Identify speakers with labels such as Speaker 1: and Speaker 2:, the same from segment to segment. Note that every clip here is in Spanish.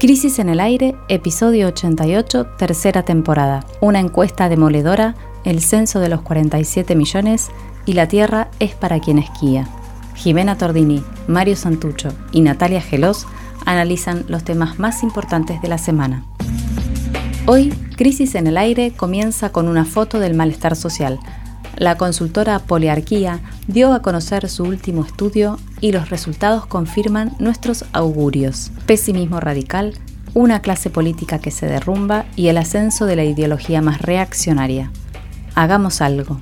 Speaker 1: Crisis en el Aire, episodio 88, tercera temporada. Una encuesta demoledora, el censo de los 47 millones y la Tierra es para quien esquía. Jimena Tordini, Mario Santucho y Natalia Gelos analizan los temas más importantes de la semana. Hoy, Crisis en el Aire comienza con una foto del malestar social. La consultora Poliarquía dio a conocer su último estudio y los resultados confirman nuestros augurios. Pesimismo radical, una clase política que se derrumba y el ascenso de la ideología más reaccionaria. Hagamos algo.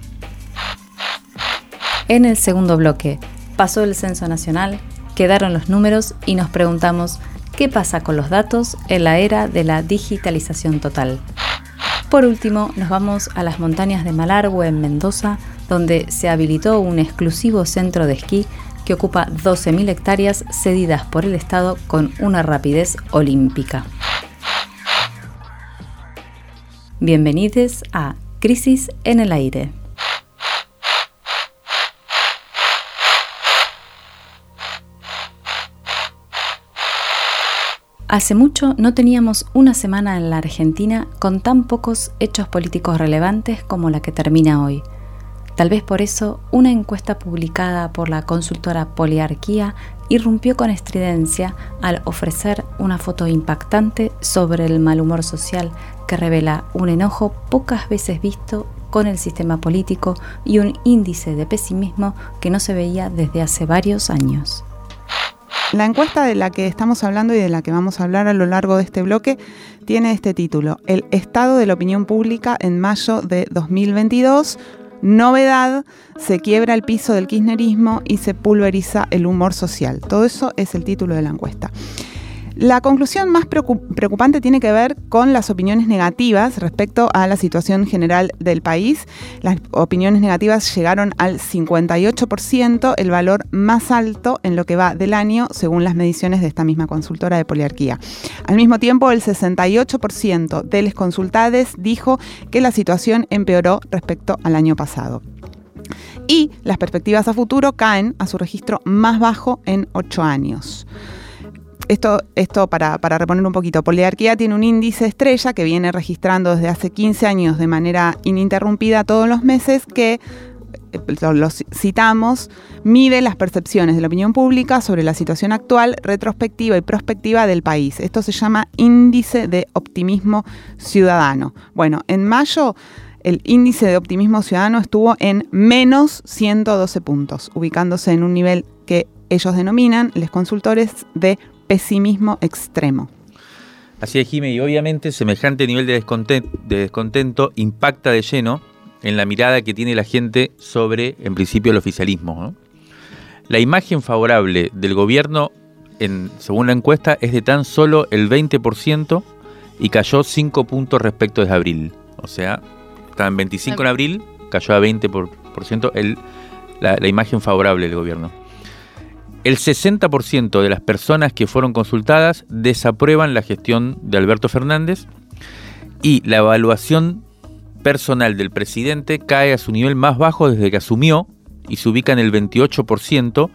Speaker 1: En el segundo bloque, pasó el censo nacional, quedaron los números y nos preguntamos qué pasa con los datos en la era de la digitalización total. Por último, nos vamos a las montañas de Malargüe en Mendoza, donde se habilitó un exclusivo centro de esquí que ocupa 12.000 hectáreas cedidas por el Estado con una rapidez olímpica. Bienvenidos a Crisis en el Aire. Hace mucho no teníamos una semana en la Argentina con tan pocos hechos políticos relevantes como la que termina hoy. Tal vez por eso una encuesta publicada por la consultora Poliarquía irrumpió con estridencia al ofrecer una foto impactante sobre el mal humor social que revela un enojo pocas veces visto con el sistema político y un índice de pesimismo que no se veía desde hace varios años.
Speaker 2: La encuesta de la que estamos hablando y de la que vamos a hablar a lo largo de este bloque tiene este título, El estado de la opinión pública en mayo de 2022. Novedad, se quiebra el piso del kirchnerismo y se pulveriza el humor social. Todo eso es el título de la encuesta. La conclusión más preocupante tiene que ver con las opiniones negativas respecto a la situación general del país. Las opiniones negativas llegaron al 58%, el valor más alto en lo que va del año, según las mediciones de esta misma consultora de poliarquía. Al mismo tiempo, el 68% de los consultados dijo que la situación empeoró respecto al año pasado y las perspectivas a futuro caen a su registro más bajo en ocho años esto, esto para, reponer un poquito, Poliarquía tiene un índice estrella que viene registrando desde hace 15 años de manera ininterrumpida todos los meses que eh, los citamos, mide las percepciones de la opinión pública sobre la situación actual, retrospectiva y prospectiva del país. Esto se llama índice de optimismo ciudadano. Bueno, en mayo el índice de optimismo ciudadano estuvo en menos 112 puntos, ubicándose en un nivel que ellos denominan, los consultores, de pesimismo extremo.
Speaker 3: Así es, Jimé, y obviamente semejante nivel de descontento, impacta de lleno en la mirada que tiene la gente sobre, en principio, el oficialismo. La imagen favorable del gobierno, según la encuesta, es de tan solo el 20% y cayó 5 puntos respecto de abril. O sea, estaba en 25 en abril, cayó a 20% el, la imagen favorable del gobierno. El 60% de las personas que fueron consultadas desaprueban la gestión de Alberto Fernández y la evaluación personal del presidente cae a su nivel más bajo desde que asumió y se ubica en el 28%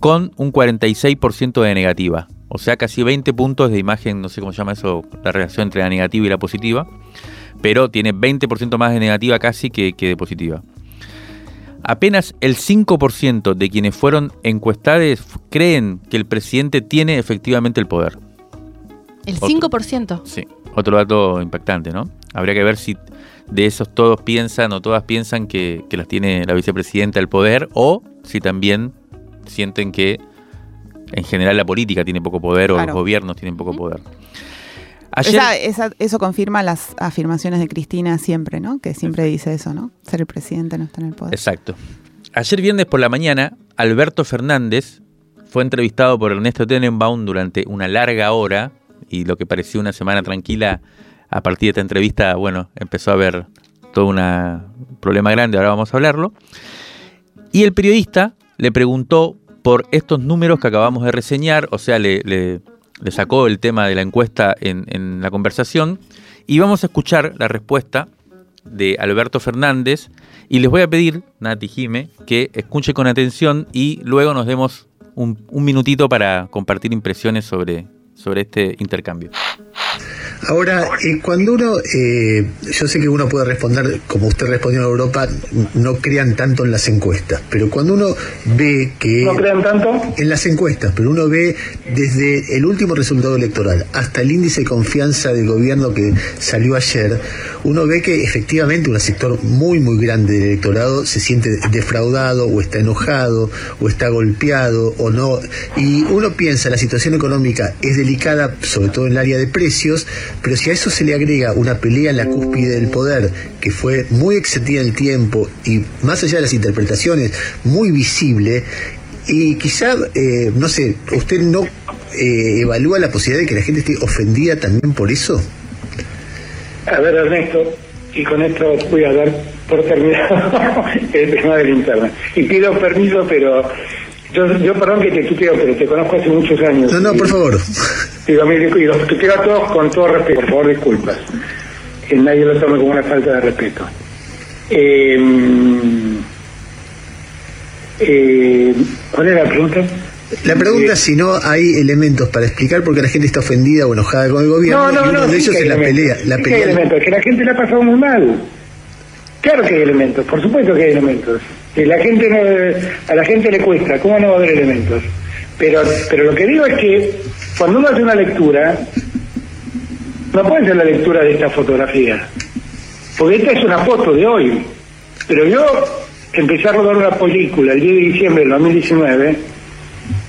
Speaker 3: con un 46% de negativa. O sea, casi 20 puntos de imagen, no sé cómo se llama eso, la relación entre la negativa y la positiva, pero tiene 20% más de negativa casi que, que de positiva. Apenas el 5% de quienes fueron encuestados creen que el presidente tiene efectivamente el poder.
Speaker 4: ¿El 5%?
Speaker 3: sí, otro dato impactante, ¿no? Habría que ver si de esos todos piensan o todas piensan que, las tiene la vicepresidenta el poder o si también sienten que en general la política tiene poco poder o los gobiernos tienen poco poder
Speaker 2: eso confirma las afirmaciones de Cristina siempre, ¿no? Que siempre dice eso, ¿no? Ser el presidente no está en el poder.
Speaker 3: Exacto. Ayer viernes por la mañana, Alberto Fernández fue entrevistado por Ernesto Tenenbaum durante una larga hora y lo que parecía una semana tranquila, a partir de esta entrevista, bueno, empezó a haber todo un problema grande, ahora vamos a hablarlo. Y el periodista le preguntó por estos números que acabamos de reseñar, o sea, le le sacó el tema de la encuesta en, la conversación y vamos a escuchar la respuesta de Alberto Fernández y les voy a pedir, Nati Jime, que escuche con atención y luego nos demos un, minutito para compartir impresiones sobre, sobre este intercambio.
Speaker 5: Ahora, eh, cuando uno, eh, yo sé que uno puede responder, como usted respondió en Europa, no crean tanto en las encuestas, pero cuando uno ve que...
Speaker 6: ¿No crean tanto?
Speaker 5: En las encuestas, pero uno ve desde el último resultado electoral hasta el índice de confianza del gobierno que salió ayer, uno ve que efectivamente un sector muy, muy grande del electorado se siente defraudado o está enojado o está golpeado o no. Y uno piensa, la situación económica es delicada, sobre todo en el área de precios, pero si a eso se le agrega una pelea en la cúspide del poder, que fue muy extendida en el tiempo y más allá de las interpretaciones, muy visible, y quizá, eh, no sé, ¿usted no eh, evalúa la posibilidad de que la gente esté ofendida también por eso?
Speaker 6: A ver, Ernesto, y con esto voy a dar por terminado el tema del internet. Y pido permiso, pero yo, yo perdón que te tuteo, pero te conozco hace muchos años.
Speaker 5: No, no, por favor.
Speaker 6: Digo, y los tuteo a todos con todo respeto, por favor, disculpas. Que nadie lo tome como una falta de respeto. Eh, eh, ¿Cuál era la pregunta?
Speaker 5: La pregunta es si no hay elementos para explicar por qué la gente está ofendida o enojada con el gobierno.
Speaker 6: No, no, no, de ellos es la pelea. La pelea. hay elementos, que la gente la ha pasado muy mal. Claro que hay elementos, por supuesto que hay elementos. Que la gente a la gente le cuesta, ¿cómo no va a haber elementos? Pero, pero lo que digo es que cuando uno hace una lectura, no puede ser la lectura de esta fotografía. Porque esta es una foto de hoy. Pero yo empecé a rodar una película el 10 de diciembre del 2019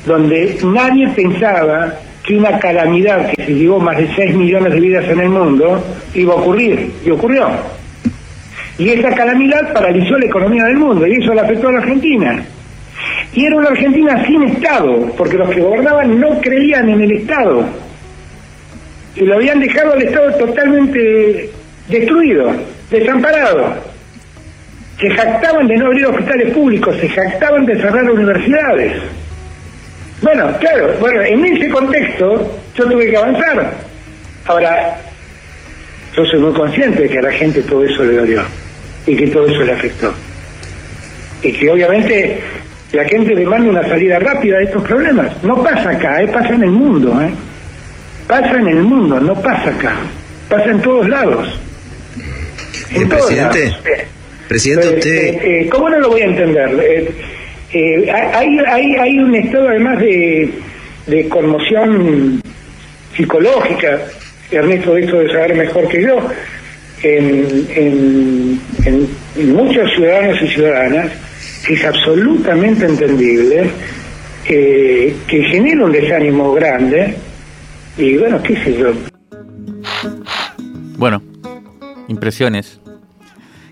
Speaker 6: donde nadie pensaba que una calamidad que se llevó más de 6 millones de vidas en el mundo iba a ocurrir, y ocurrió. Y esa calamidad paralizó la economía del mundo, y eso le afectó a la Argentina. Y era una Argentina sin Estado, porque los que gobernaban no creían en el Estado. Y lo habían dejado al Estado totalmente destruido, desamparado. Se jactaban de no abrir hospitales públicos, se jactaban de cerrar universidades. Bueno, claro, bueno, en ese contexto yo tuve que avanzar. Ahora, yo soy muy consciente de que a la gente todo eso le dolió y que todo eso le afectó. Y que obviamente la gente demanda una salida rápida de estos problemas. No pasa acá, ¿eh? pasa en el mundo. ¿eh? Pasa en el mundo, no pasa acá. Pasa en todos lados.
Speaker 5: En presidente, presidente, usted...
Speaker 6: Eh, eh, ¿Cómo no lo voy a entender? Eh, eh, hay, hay, hay un estado además de, de conmoción psicológica, Ernesto de esto de saber mejor que yo, en, en, en, muchos ciudadanos y ciudadanas, es absolutamente entendible, eh, que genera un desánimo grande, y bueno, qué sé yo.
Speaker 3: Bueno, impresiones.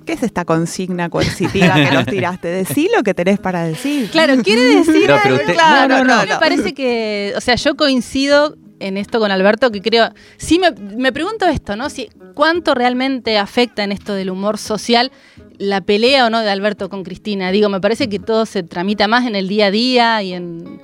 Speaker 2: ¿Qué es esta consigna coercitiva que nos tiraste? Decí lo que tenés para decir.
Speaker 4: Claro, quiere decir.
Speaker 3: No, pero usted-
Speaker 4: claro,
Speaker 2: No, no, no,
Speaker 4: me
Speaker 2: no.
Speaker 4: parece que. O sea, yo coincido en esto con Alberto, que creo. Sí, me, me pregunto esto, ¿no? Si, ¿Cuánto realmente afecta en esto del humor social la pelea o no de Alberto con Cristina? Digo, me parece que todo se tramita más en el día a día y en.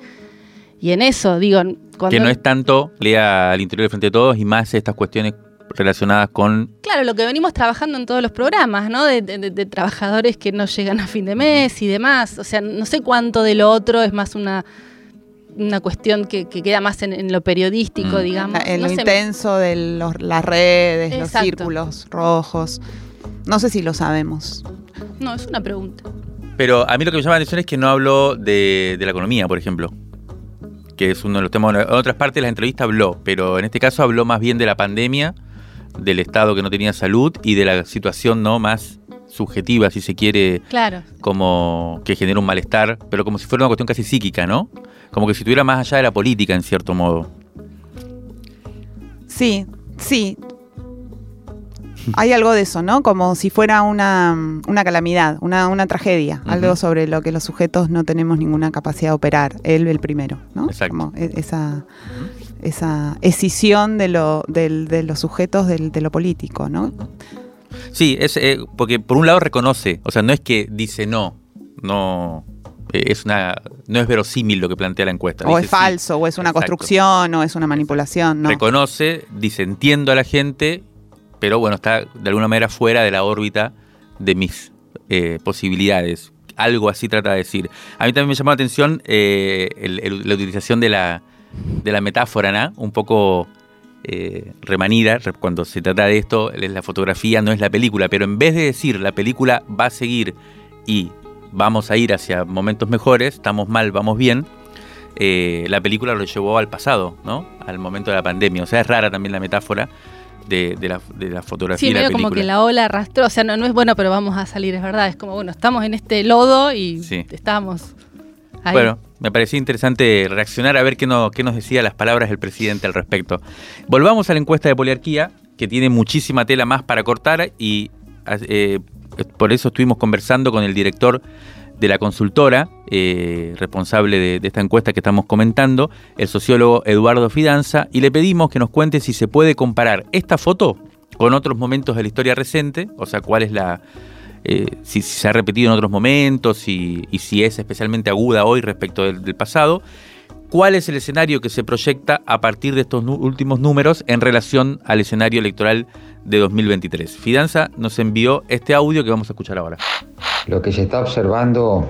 Speaker 4: Y en eso, digo, cuando.
Speaker 3: Que no es tanto lea al interior del frente de todos y más estas cuestiones relacionadas con
Speaker 4: Claro, lo que venimos trabajando en todos los programas, ¿no? De, de- de trabajadores que no llegan a fin de mes y demás. O sea, no sé cuánto de lo otro es más una, una cuestión que, que queda más en, en lo periodístico,
Speaker 3: Mm.
Speaker 4: digamos.
Speaker 2: En
Speaker 4: No
Speaker 2: lo
Speaker 4: sé,
Speaker 2: intenso de los- las redes, los círculos rojos. No sé si lo sabemos.
Speaker 4: No, es una pregunta.
Speaker 3: Pero a mí lo que me llama la atención es que no habló de, de la economía, por ejemplo. Que es uno de los temas. En otras partes de la entrevista habló, pero en este caso habló más bien de la pandemia, del Estado que no tenía salud y de la situación no más subjetiva, si se quiere,
Speaker 4: Claro.
Speaker 3: como que genera un malestar, pero como si fuera una cuestión casi psíquica, ¿no? Como que si estuviera más allá de la política, en cierto modo.
Speaker 2: Sí, sí. Hay algo de eso, ¿no? Como si fuera una, una calamidad, una, una tragedia, algo sobre lo que los sujetos no tenemos ninguna capacidad de operar. Él el primero, ¿no?
Speaker 3: Exacto.
Speaker 2: Como e- esa, esa escisión de, lo, del- de los sujetos del- de lo político, ¿no?
Speaker 3: Sí, es eh, porque por un lado reconoce, o sea, no es que dice no, no eh, es una no es verosímil lo que plantea la encuesta.
Speaker 2: O
Speaker 3: dice
Speaker 2: es
Speaker 3: sí.
Speaker 2: falso, o es una
Speaker 3: Exacto.
Speaker 2: construcción, o es una manipulación, ¿no?
Speaker 3: Reconoce, dice entiendo a la gente, pero bueno, está de alguna manera fuera de la órbita de mis eh, posibilidades. Algo así trata de decir. A mí también me llamó la atención eh, la utilización de la, de la metáfora, ¿no? Un poco eh, remanida cuando se trata de esto, es la fotografía, no es la película, pero en vez de decir la película va a seguir y vamos a ir hacia momentos mejores, estamos mal, vamos bien, la película lo llevó al pasado, ¿no? Al momento de la pandemia. O sea, es rara también la metáfora de, la, de la, fotografía.
Speaker 4: Sí,
Speaker 3: medio
Speaker 4: como que la ola arrastró, o sea, no, no es bueno, pero vamos a salir, es verdad. Es como, bueno, estamos en este lodo y estamos ahí.
Speaker 3: Bueno, me parecía interesante reaccionar a ver qué, no, qué nos decía las palabras del presidente al respecto. Volvamos a la encuesta de poliarquía, que tiene muchísima tela más para cortar y eh, por eso estuvimos conversando con el director de la consultora eh, responsable de, esta encuesta que estamos comentando, el sociólogo Eduardo Fidanza, y le pedimos que nos cuente si se puede comparar esta foto con otros momentos de la historia reciente, o sea, cuál es la... Eh, si, se ha repetido en otros momentos y, si es especialmente aguda hoy respecto del, pasado, cuál es el escenario que se proyecta a partir de estos últimos números en relación al escenario electoral de 2023. Fidanza nos envió este audio que vamos a escuchar ahora.
Speaker 7: Lo que se está observando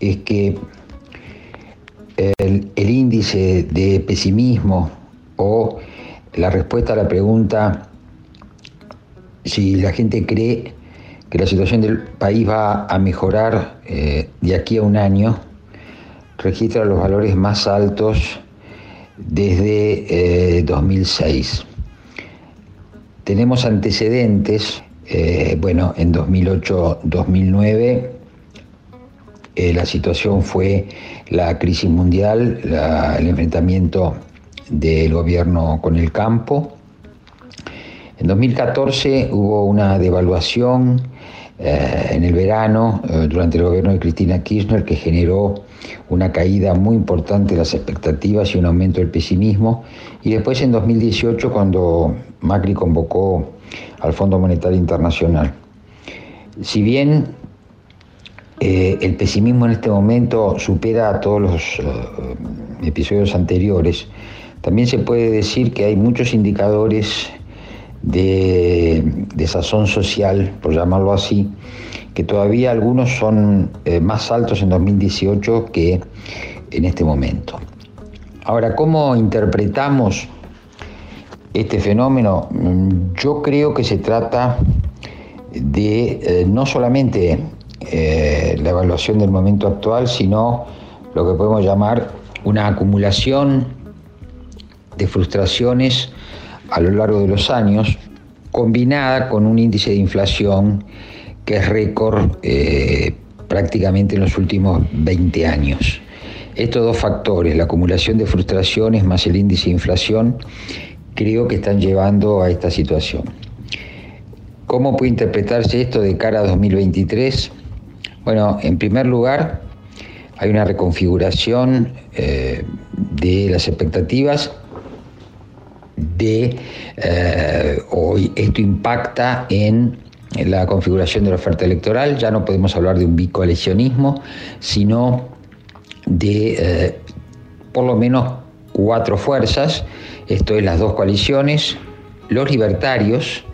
Speaker 7: es que el, índice de pesimismo o la respuesta a la pregunta si la gente cree que la situación del país va a mejorar eh, de aquí a un año, registra los valores más altos desde 2006. Eh, Tenemos antecedentes eh, bueno, en 2008-2009 eh, la situación fue la crisis mundial, el enfrentamiento del gobierno con el campo. En 2014 hubo una devaluación eh, en el verano durante el gobierno de Cristina Kirchner que generó una caída muy importante de las expectativas y un aumento del pesimismo. Y después en 2018 cuando Macri convocó al Fondo Monetario Internacional. Si bien eh, el pesimismo en este momento supera a todos los eh, episodios anteriores, también se puede decir que hay muchos indicadores de, sazón social, por llamarlo así, que todavía algunos son eh, más altos en 2018 que en este momento. Ahora, ¿cómo interpretamos este fenómeno? Mm, yo creo que se trata de eh, no solamente eh, la evaluación del momento actual, sino lo que podemos llamar una acumulación de frustraciones a lo largo de los años, combinada con un índice de inflación que es récord eh, prácticamente en los últimos 20 años. Estos dos factores, la acumulación de frustraciones más el índice de inflación, creo que están llevando a esta situación. ¿Cómo puede interpretarse esto de cara a 2023? Bueno, en primer lugar, hay una reconfiguración eh, de las expectativas de eh, esto impacta en la configuración de la oferta electoral, ya no podemos hablar de un bicoalicionismo, sino de eh, por lo menos cuatro fuerzas. Esto es las dos coaliciones, los libertarios,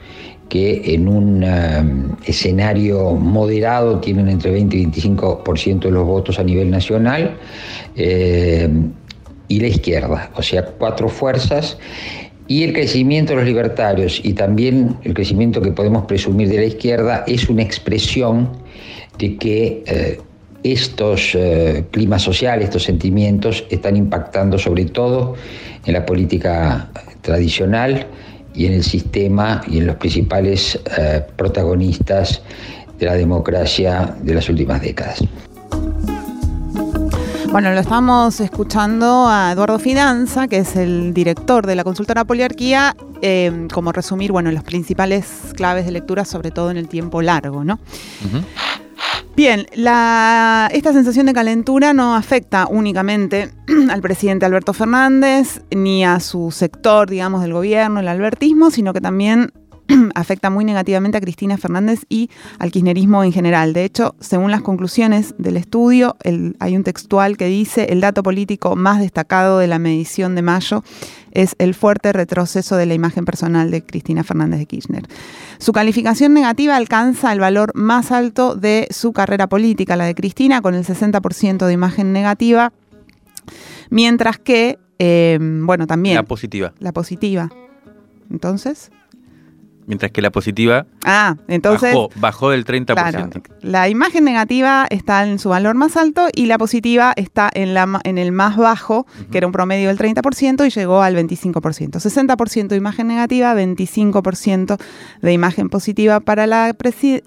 Speaker 7: que en un um, escenario moderado tienen entre 20 y 25% de los votos a nivel nacional, eh, y la izquierda, o sea, cuatro fuerzas. Y el crecimiento de los libertarios y también el crecimiento que podemos presumir de la izquierda es una expresión de que eh, estos eh, climas sociales, estos sentimientos están impactando sobre todo en la política tradicional y en el sistema y en los principales eh, protagonistas de la democracia de las últimas décadas.
Speaker 2: Bueno, lo estamos escuchando a Eduardo Fidanza, que es el director de la consultora Poliarquía, eh, como resumir, bueno, las principales claves de lectura, sobre todo en el tiempo largo, ¿no? Bien, esta sensación de calentura no afecta únicamente al presidente Alberto Fernández ni a su sector, digamos, del gobierno, el albertismo, sino que también afecta muy negativamente a Cristina Fernández y al kirchnerismo en general. De hecho, según las conclusiones del estudio, hay un textual que dice el dato político más destacado de la medición de mayo es el fuerte retroceso de la imagen personal de Cristina Fernández de Kirchner. Su calificación negativa alcanza el valor más alto de su carrera política, la de Cristina, con el 60% de imagen negativa Mientras que, eh, bueno, también...
Speaker 3: La positiva.
Speaker 2: La positiva. Entonces...
Speaker 3: Mientras que la positiva
Speaker 2: ah, entonces,
Speaker 3: bajó, del 30%.
Speaker 2: la imagen negativa está en su valor más alto y la positiva está en, la, en el más bajo, que era un promedio del 30%, y llegó al 25%. 60% de imagen negativa, 25% de imagen positiva para la,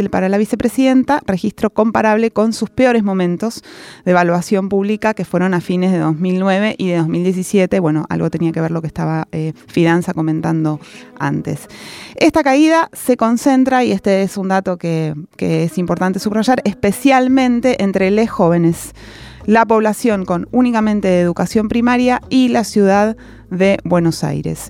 Speaker 2: para la vicepresidenta, registro comparable con sus peores momentos de evaluación pública que fueron a fines de 2009 y de 2017. Bueno, algo tenía que ver lo que estaba eh, Fidanza comentando antes. Esta caída se concentra, y este es un dato que, es importante subrayar, especialmente entre los jóvenes, la población con únicamente educación primaria y la ciudad de Buenos Aires.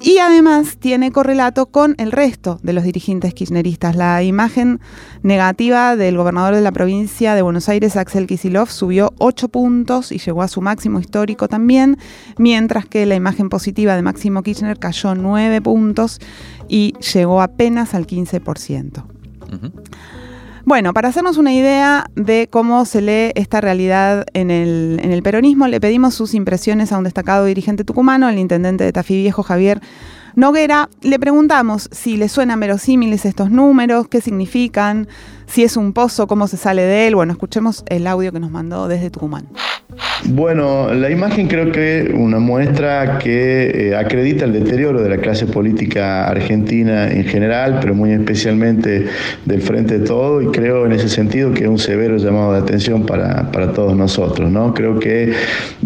Speaker 2: Y además tiene correlato con el resto de los dirigentes kirchneristas. La imagen negativa del gobernador de la provincia de Buenos Aires, Axel Kisilov, subió 8 puntos y llegó a su máximo histórico también, mientras que la imagen positiva de Máximo Kirchner cayó 9 puntos y llegó apenas al 15%. Bueno, para hacernos una idea de cómo se lee esta realidad en el, peronismo, le pedimos sus impresiones a un destacado dirigente tucumano, el intendente de Tafí Viejo, Javier Noguera. Le preguntamos si le suenan verosímiles estos números, qué significan, si es un pozo, cómo se sale de él. Bueno, escuchemos el audio que nos mandó desde Tucumán.
Speaker 8: Bueno, la imagen creo que una muestra que eh, acredita el deterioro de la clase política argentina en general, pero muy especialmente del frente de todo, y creo en ese sentido que es un severo llamado de atención para, todos nosotros. ¿no? Creo que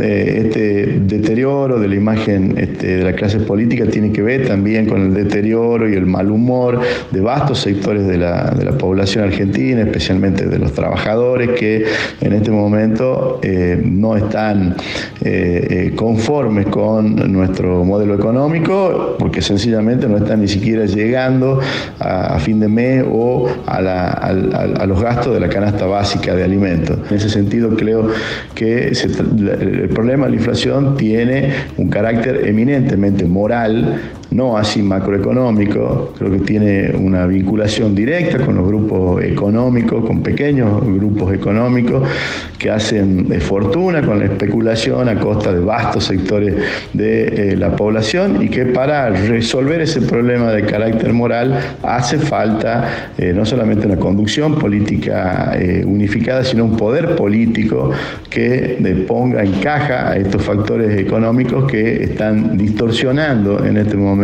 Speaker 8: eh, este deterioro de la imagen este, de la clase política tiene que ver también con el deterioro y el mal humor de vastos sectores de la, de la población argentina, especialmente de los trabajadores que en este momento eh, no están eh, eh, conformes con nuestro modelo económico porque sencillamente no están ni siquiera llegando a, fin de mes o a, los gastos de la canasta básica de alimentos. En ese sentido creo que el problema de la inflación tiene un carácter eminentemente moral no así macroeconómico, creo que tiene una vinculación directa con los grupos económicos, con pequeños grupos económicos que hacen fortuna con la especulación a costa de vastos sectores de eh, la población y que para resolver ese problema de carácter moral hace falta eh, no solamente una conducción política eh, unificada, sino un poder político que ponga en caja a estos factores económicos que están distorsionando en este momento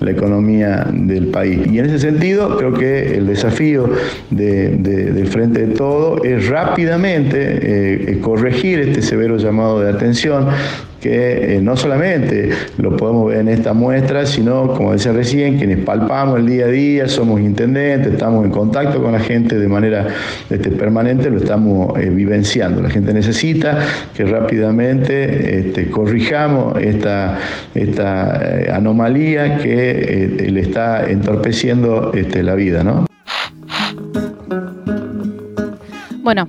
Speaker 8: la economía del país. Y en ese sentido, creo que el desafío del Frente de Todo es rápidamente eh, corregir este severo llamado de atención que eh, no solamente lo podemos ver en esta muestra, sino, como decía recién, quienes palpamos el día a día, somos intendentes, estamos en contacto con la gente de manera este, permanente, lo estamos eh, vivenciando. La gente necesita que rápidamente este, corrijamos esta, esta eh, anomalía que le está entorpeciendo este, la vida. ¿no?
Speaker 4: Bueno,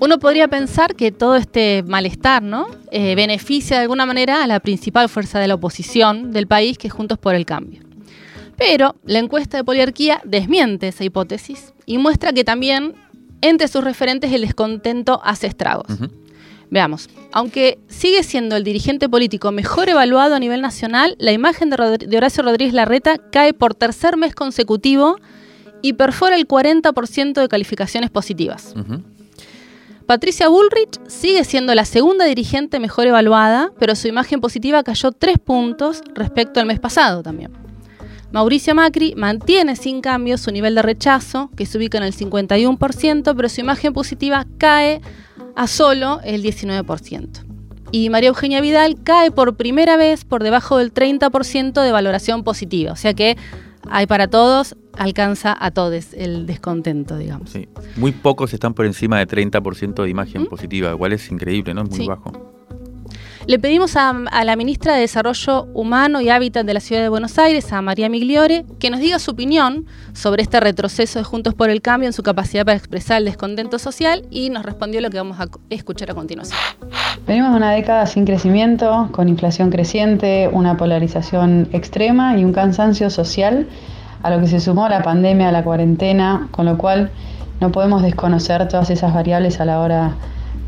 Speaker 4: uno podría pensar que todo este malestar ¿no? Eh, beneficia de alguna manera a la principal fuerza de la oposición del país, que es Juntos por el Cambio. Pero la encuesta de poliarquía desmiente esa hipótesis y muestra que también entre sus referentes el descontento hace estragos. Veamos, aunque sigue siendo el dirigente político mejor evaluado a nivel nacional, la imagen de, Horacio Rodríguez Larreta cae por tercer mes consecutivo y perfora el 40% de calificaciones positivas. Patricia Bullrich sigue siendo la segunda dirigente mejor evaluada, pero su imagen positiva cayó tres puntos respecto al mes pasado también. Mauricio Macri mantiene sin cambio su nivel de rechazo, que se ubica en el 51%, pero su imagen positiva cae a solo el 19%. Y María Eugenia Vidal cae por primera vez por debajo del 30% de valoración positiva. O sea que hay para todos, alcanza a todos el descontento, digamos.
Speaker 3: Sí. Muy pocos están por encima de 30% de imagen ¿Mm? positiva, igual es increíble, ¿no? Es muy bajo.
Speaker 4: Le pedimos a, la ministra de Desarrollo Humano y Hábitat de la Ciudad de Buenos Aires, a María Migliore, que nos diga su opinión sobre este retroceso de Juntos por el Cambio en su capacidad para expresar el descontento social y nos respondió lo que vamos a escuchar a continuación.
Speaker 9: Venimos de una década sin crecimiento, con inflación creciente, una polarización extrema y un cansancio social a lo que se sumó la pandemia, la cuarentena, con lo cual no podemos desconocer todas esas variables a la hora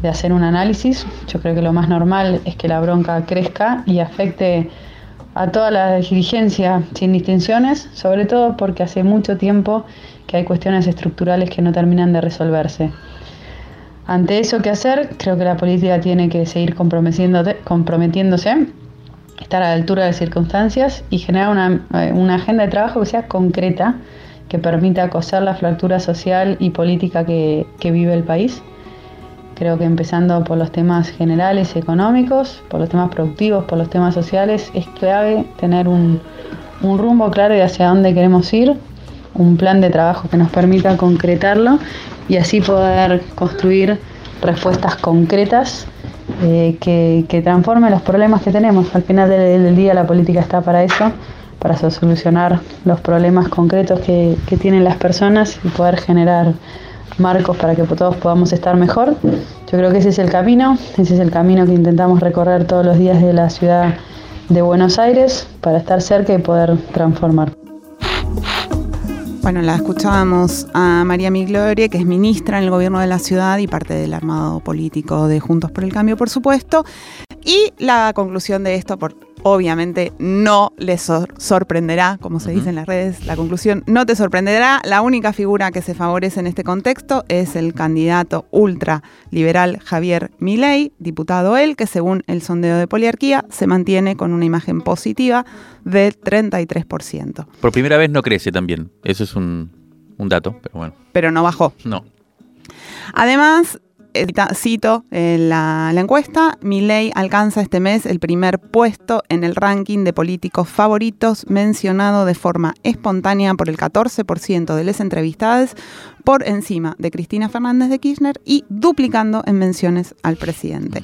Speaker 9: de hacer un análisis. Yo creo que lo más normal es que la bronca crezca y afecte a toda la dirigencia sin distinciones, sobre todo porque hace mucho tiempo que hay cuestiones estructurales que no terminan de resolverse. Ante eso, ¿qué hacer? Creo que la política tiene que seguir comprometiéndose, estar a la altura de circunstancias y generar una, eh, una agenda de trabajo que sea concreta, que permita coser la fractura social y política que, que vive el país. Creo que empezando por los temas generales económicos, por los temas productivos, por los temas sociales, es clave tener un, rumbo claro de hacia dónde queremos ir, un plan de trabajo que nos permita concretarlo y así poder construir respuestas concretas eh, que, que, transformen los problemas que tenemos. Al final del, día la política está para eso, para solucionar los problemas concretos que tienen las personas y poder generar marcos para que todos podamos estar mejor. Yo creo que ese es el camino, ese es el camino que intentamos recorrer todos los días de la ciudad de Buenos Aires para estar cerca y poder transformar.
Speaker 2: Bueno, la escuchábamos a María Migloria, que es ministra en el gobierno de la ciudad y parte del armado político de Juntos por el Cambio, por supuesto. Y la conclusión de esto, por obviamente no les sorprenderá, como se dice en las redes, la conclusión no te sorprenderá. La única figura que se favorece en este contexto es el candidato ultraliberal Javier Milei, diputado él, que según el sondeo de poliarquía se mantiene con una imagen positiva del 33%.
Speaker 3: Por primera vez no crece también, eso es un, un dato, pero bueno.
Speaker 2: Pero no bajó.
Speaker 3: No.
Speaker 2: Además, cito la, la encuesta, Milei alcanza este mes el primer puesto en el ranking de políticos favoritos mencionado de forma espontánea por el 14% de los entrevistados por encima de Cristina Fernández de Kirchner y duplicando en menciones al presidente.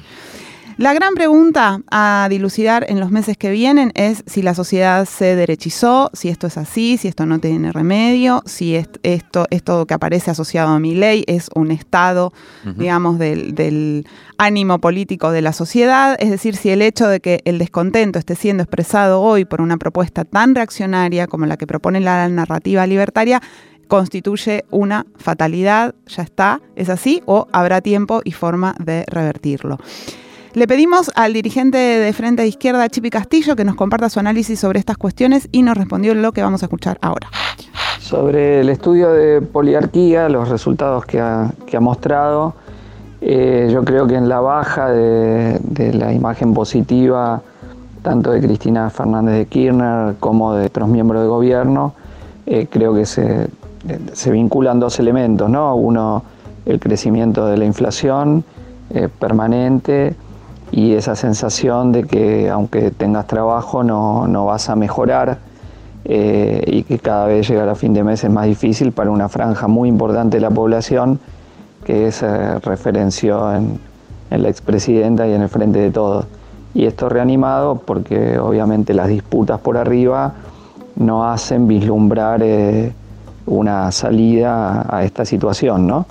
Speaker 2: La gran pregunta a dilucidar en los meses que vienen es si la sociedad se derechizó, si esto es así, si esto no tiene remedio, si esto, esto que aparece asociado a mi ley es un estado, digamos, del, ánimo político de la sociedad, es decir, si el hecho de que el descontento esté siendo expresado hoy por una propuesta tan reaccionaria como la que propone la narrativa libertaria, constituye una fatalidad, ya está, es así, o habrá tiempo y forma de revertirlo. Le pedimos al dirigente de Frente de Izquierda, Chipi Castillo, que nos comparta su análisis sobre estas cuestiones y nos respondió lo que vamos a escuchar ahora.
Speaker 10: Sobre el estudio de poliarquía, los resultados que ha, mostrado, eh, yo creo que en la baja de, la imagen positiva, tanto de Cristina Fernández de Kirchner como de otros miembros de gobierno, eh, creo que se, se, vinculan dos elementos, ¿no? Uno, el crecimiento de la inflación eh, permanente y esa sensación de que aunque tengas trabajo no, vas a mejorar eh, y que cada vez llegar a fin de mes es más difícil para una franja muy importante de la población que se referenció en, la expresidenta y en el frente de todos. Y esto reanimado porque obviamente las disputas por arriba no hacen vislumbrar eh, una salida a esta situación. ¿no?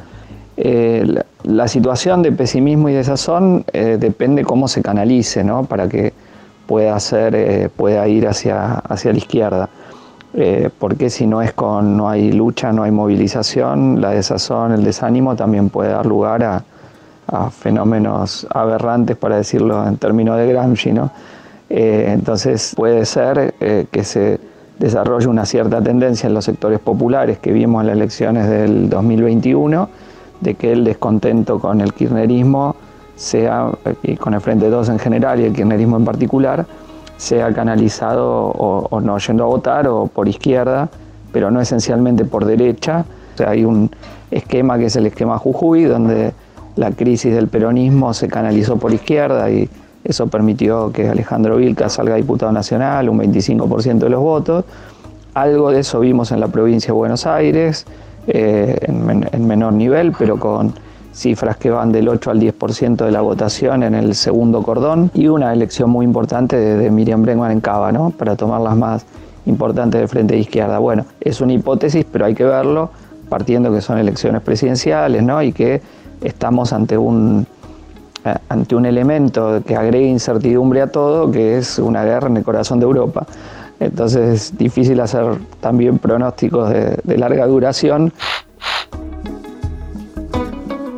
Speaker 10: Eh, la situación de pesimismo y desazón eh, depende cómo se canalice, ¿no? Para que pueda, ser, eh, pueda ir hacia, hacia la izquierda. Eh, porque si no es con, no hay lucha, no hay movilización, la desazón, el desánimo también puede dar lugar a, fenómenos aberrantes, para decirlo en términos de Gramsci, ¿no? entonces puede ser que se desarrolle una cierta tendencia en los sectores populares que vimos en las elecciones del 2021 de que el descontento con el kirchnerismo sea, con el Frente 2 en general y el kirchnerismo en particular, sea canalizado o, no yendo a votar o por izquierda, pero no esencialmente por derecha. O sea, hay un esquema que es el esquema Jujuy, donde la crisis del peronismo se canalizó por izquierda y eso permitió que Alejandro Vilca salga diputado nacional, un 25% de los votos. Algo de eso vimos en la provincia de Buenos Aires, eh, en, menor nivel, pero con cifras que van del 8 al 10% de la votación en el segundo cordón y una elección muy importante de, Miriam Bregman en Cava, ¿no? para tomar las más importantes del frente de izquierda. Bueno, es una hipótesis, pero hay que verlo partiendo que son elecciones presidenciales ¿no? y que estamos ante un, eh, ante un elemento que agrega incertidumbre a todo, que es una guerra en el corazón de Europa. Entonces es difícil hacer también pronósticos de, larga duración.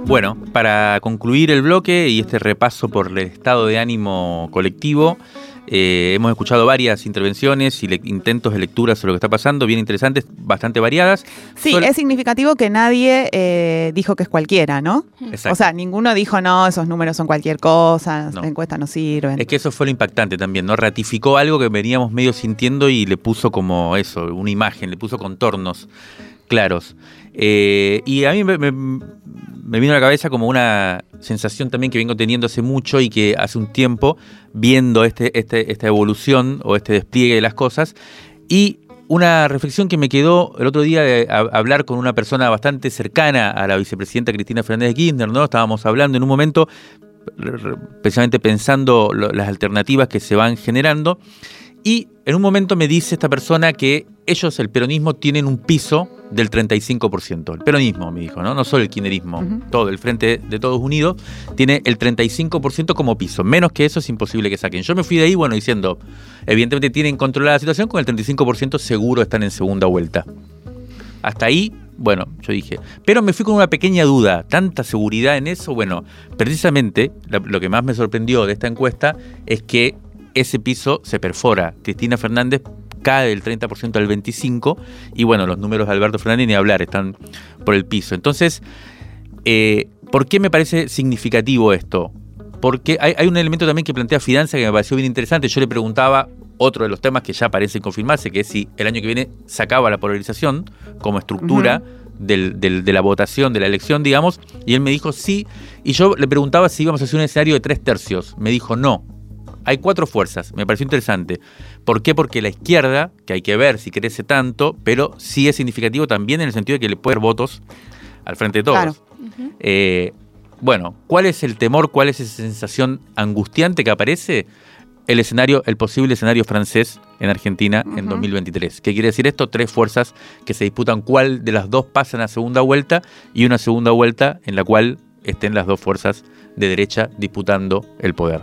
Speaker 3: Bueno, para concluir el bloque y este repaso por el estado de ánimo colectivo, eh, hemos escuchado varias intervenciones y intentos de lectura sobre lo que está pasando, bien interesantes, bastante variadas.
Speaker 2: Sí, es significativo que nadie eh, dijo que es cualquiera, ¿no? Exacto. O sea, ninguno dijo, no, esos números son cualquier cosa, la encuesta no sirven.
Speaker 3: Es que eso fue lo impactante también, ¿no? Ratificó algo que veníamos medio sintiendo y le puso como eso, una imagen, le puso contornos claros. Eh, y a mí me, vino a la cabeza como una sensación también que vengo teniendo hace mucho y que hace un tiempo, viendo este, este, esta evolución o este despliegue de las cosas, y una reflexión que me quedó el otro día de hablar con una persona bastante cercana a la vicepresidenta Cristina Fernández de Kirchner, ¿no? Estábamos hablando en un momento, precisamente pensando las alternativas que se van generando, y en un momento me dice esta persona que ellos, el peronismo, tienen un piso del 35%. El peronismo, me dijo, ¿no? No solo el kirchnerismo. Todo, el Frente de Todos Unidos tiene el 35% como piso. Menos que eso es imposible que saquen. Yo me fui de ahí, bueno, diciendo, evidentemente tienen controlada la situación, con el 35% seguro están en segunda vuelta. Hasta ahí, bueno, yo dije. Pero me fui con una pequeña duda. Tanta seguridad en eso. Bueno, precisamente lo que más me sorprendió de esta encuesta es que ese piso se perfora. Cristina Fernández cae del 30% al 25% y bueno, los números de Alberto Fernández ni hablar, están por el piso. Entonces, eh, ¿por qué me parece significativo esto? Porque hay, un elemento también que plantea Fidanza que me pareció bien interesante. Yo le preguntaba otro de los temas que ya parece confirmarse, que es si el año que viene sacaba la polarización como estructura. de la votación, de la elección, digamos, y él me dijo sí, y yo le preguntaba si íbamos a hacer un escenario de tres tercios. Me dijo no, hay cuatro fuerzas, me pareció interesante. ¿Por qué? Porque la izquierda, que hay que ver si crece tanto, pero sí es significativo también en el sentido de que le puede dar votos al frente de todos. Eh, bueno, ¿cuál es el temor, cuál es esa sensación angustiante que aparece? El escenario, el posible escenario francés en Argentina en 2023. ¿Qué quiere decir esto? Tres fuerzas que se disputan cuál de las dos pasan a segunda vuelta y una segunda vuelta en la cual estén las dos fuerzas de derecha disputando el poder.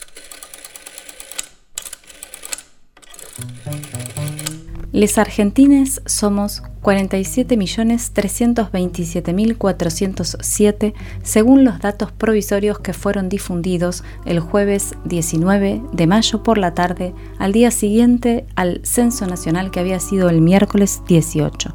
Speaker 1: Les argentines somos 47.327.407 según los datos provisorios que fueron difundidos el jueves 19 de mayo por la tarde al día siguiente al censo nacional que había sido el miércoles 18.